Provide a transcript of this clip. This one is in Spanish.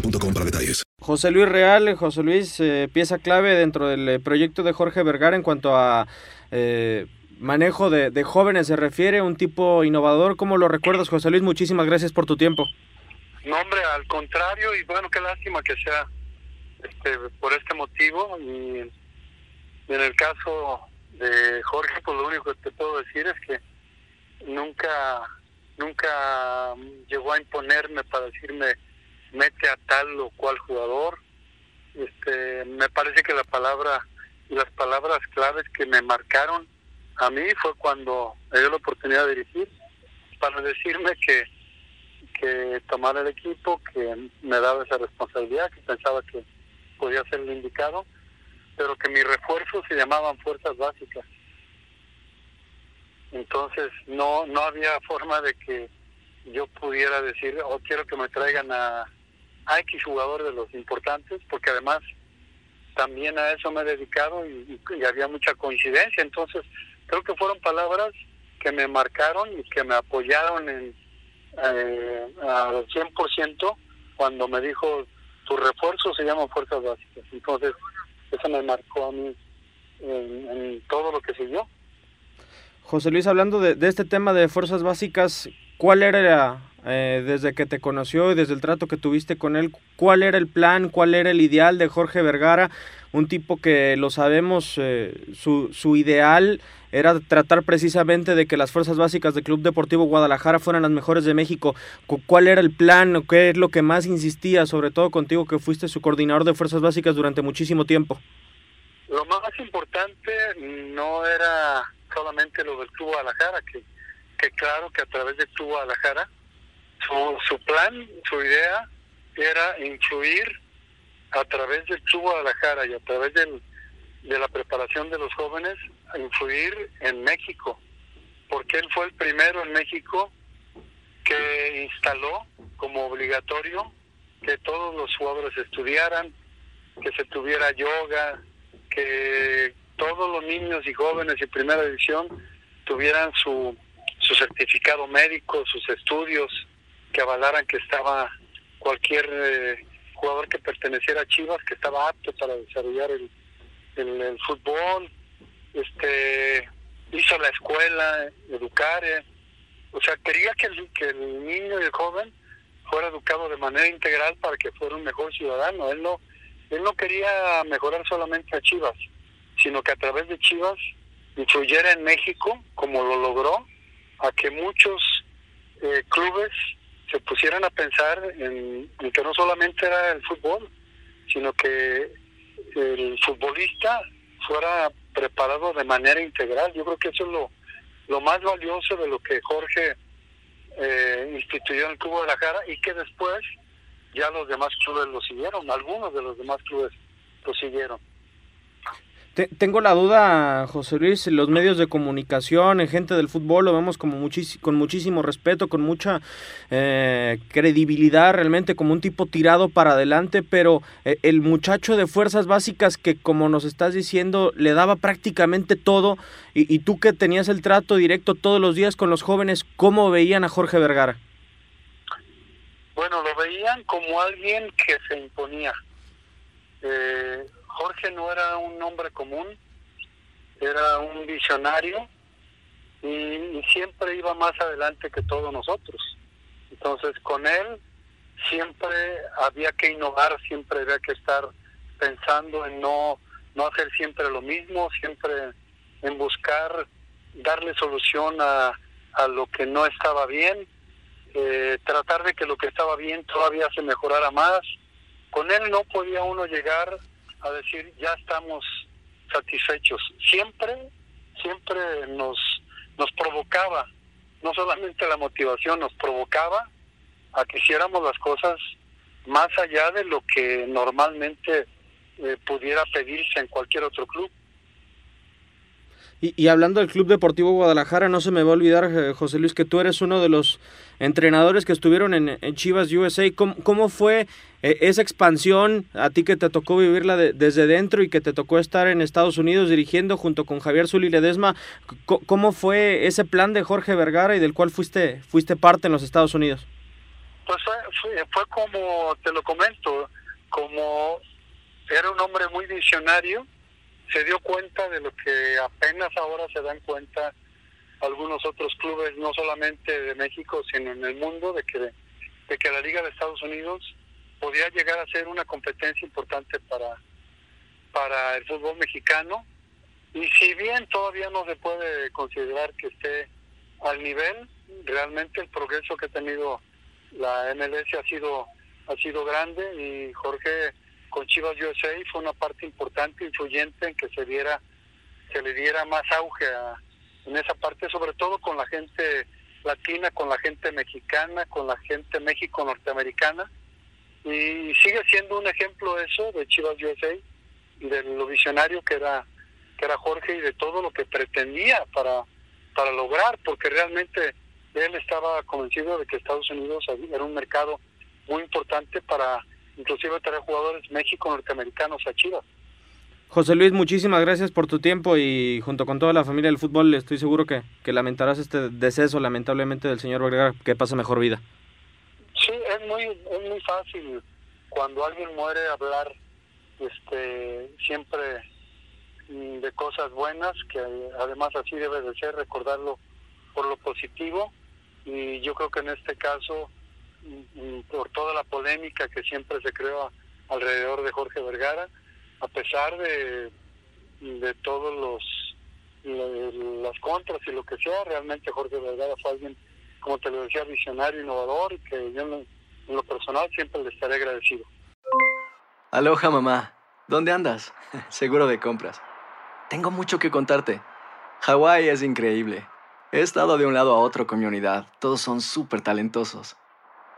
boostmobile.com para detalles. José Luis Real, José Luis, eh, pieza clave dentro del eh, proyecto de Jorge Vergara en cuanto a eh, manejo de, de jóvenes se refiere, un tipo innovador. ¿Cómo lo recuerdas, José Luis? Muchísimas gracias por tu tiempo. No, hombre, al contrario, y bueno, qué lástima que sea este, por este motivo. Y en el caso de Jorge, pues lo único que te puedo decir es que nunca, nunca llegó a imponerme para decirme mete a tal o cual jugador. Este, me parece que la palabra, las palabras claves que me marcaron a mí fue cuando me dio la oportunidad de dirigir para decirme que que tomara el equipo, que me daba esa responsabilidad, que pensaba que podía ser el indicado, pero que mis refuerzos se llamaban fuerzas básicas. Entonces no no había forma de que yo pudiera decir, oh, quiero que me traigan a, X jugador de los importantes, porque además también a eso me he dedicado y, y había mucha coincidencia. Entonces creo que fueron palabras que me marcaron y que me apoyaron en eh, al 100% cuando me dijo tu refuerzo se llama fuerzas básicas entonces eso me marcó a mí en, en todo lo que siguió José Luis, hablando de, de este tema de fuerzas básicas, ¿cuál era, eh, desde que te conoció y desde el trato que tuviste con él, cuál era el plan, cuál era el ideal de Jorge Vergara? Un tipo que lo sabemos, eh, su, su ideal era tratar precisamente de que las fuerzas básicas del Club Deportivo Guadalajara fueran las mejores de México. Cu- ¿Cuál era el plan? ¿Qué es lo que más insistía, sobre todo contigo que fuiste su coordinador de fuerzas básicas durante muchísimo tiempo? lo más importante no era solamente lo del Club Guadalajara que, que claro que a través del Club Guadalajara su, su plan, su idea era influir a través del Club Guadalajara y a través del, de la preparación de los jóvenes, a influir en México, porque él fue el primero en México que instaló como obligatorio que todos los jugadores estudiaran, que se tuviera yoga, que todos los niños y jóvenes de primera división tuvieran su, su certificado médico, sus estudios, que avalaran que estaba cualquier eh, jugador que perteneciera a Chivas, que estaba apto para desarrollar el, el, fútbol, este hizo la escuela, educar, eh, o sea, quería que el, que el niño y el joven fuera educado de manera integral para que fuera un mejor ciudadano. Él no, él no quería mejorar solamente a Chivas, sino que a través de Chivas influyera en México, como lo logró, a que muchos eh, clubes se pusieran a pensar en, que no solamente era el fútbol, sino que el futbolista fuera preparado de manera integral. Yo creo que eso es lo, lo más valioso de lo que Jorge eh, instituyó en el Club de Guadalajara y que después ya los demás clubes lo siguieron, algunos de los demás clubes lo siguieron tengo la duda, José Luis, los medios de comunicación, en gente del fútbol, lo vemos como con muchísimo respeto, con mucha eh, credibilidad, realmente como un tipo tirado para adelante, pero eh, el muchacho de fuerzas básicas que, como nos estás diciendo, le daba prácticamente todo, y, y tú que tenías el trato directo todos los días con los jóvenes, ¿cómo veían a Jorge Vergara? Bueno, lo veían como alguien que se imponía. Eh, Jorge no era un hombre común, era un visionario y, siempre iba más adelante que todos nosotros. Entonces con él siempre había que innovar, siempre había que estar pensando en no, no hacer siempre lo mismo, siempre en buscar darle solución a, a lo que no estaba bien, eh, tratar de que lo que estaba bien todavía se mejorara más. Con él no podía uno llegar a decir ya estamos satisfechos. Siempre, siempre nos, nos provocaba, no solamente la motivación, nos provocaba a que hiciéramos las cosas más allá de lo que normalmente eh, pudiera pedirse en cualquier otro club. Y, hablando del Club Deportivo Guadalajara, no se me va a olvidar, eh, José Luis, que tú eres uno de los entrenadores que estuvieron en, Chivas USA. ¿Cómo, fue eh, esa expansión a ti que te tocó vivirla desde dentro y que te tocó estar en Estados Unidos dirigiendo junto con Javier Zuli Ledesma? ¿Cómo fue ese plan de Jorge Vergara y del cual fuiste, fuiste parte en los Estados Unidos? Pues fue, fue como te lo comento, como era un hombre muy visionario se dio cuenta de lo que apenas ahora se dan cuenta algunos otros clubes, no solamente de México, sino en el mundo, de que, de que la Liga de Estados Unidos podía llegar a ser una competencia importante para, para el fútbol mexicano. Y si bien todavía no se puede considerar que esté al nivel, realmente el progreso que ha tenido la MLS ha sido ha sido grande y Jorge con Chivas USA fue una parte importante, influyente en que se diera, se le diera más auge en esa parte, sobre todo con la gente latina, con la gente mexicana, con la gente México norteamericana. Y sigue siendo un ejemplo eso de Chivas USA de lo visionario que era que era Jorge y de todo lo que pretendía para para lograr porque realmente él estaba convencido de que Estados Unidos era un mercado muy importante para inclusive traer jugadores México-norteamericanos a Chivas. José Luis, muchísimas gracias por tu tiempo y junto con toda la familia del fútbol estoy seguro que, que lamentarás este deceso lamentablemente del señor Vergara, que pasa mejor vida. Sí, es muy, es muy fácil cuando alguien muere hablar este siempre mm, de cosas buenas, que además así debe de ser, recordarlo por lo positivo y yo creo que en este caso por toda la polémica que siempre se creó alrededor de Jorge Vergara, a pesar de, de todos los las contras y lo que sea, realmente Jorge Vergara fue alguien, como te lo decía, visionario, innovador, y que yo en lo, personal siempre le estaré agradecido. Aloha mamá, ¿dónde andas? Seguro de compras. Tengo mucho que contarte. Hawái es increíble. He estado de un lado a otro con mi unidad. Todos son súper talentosos.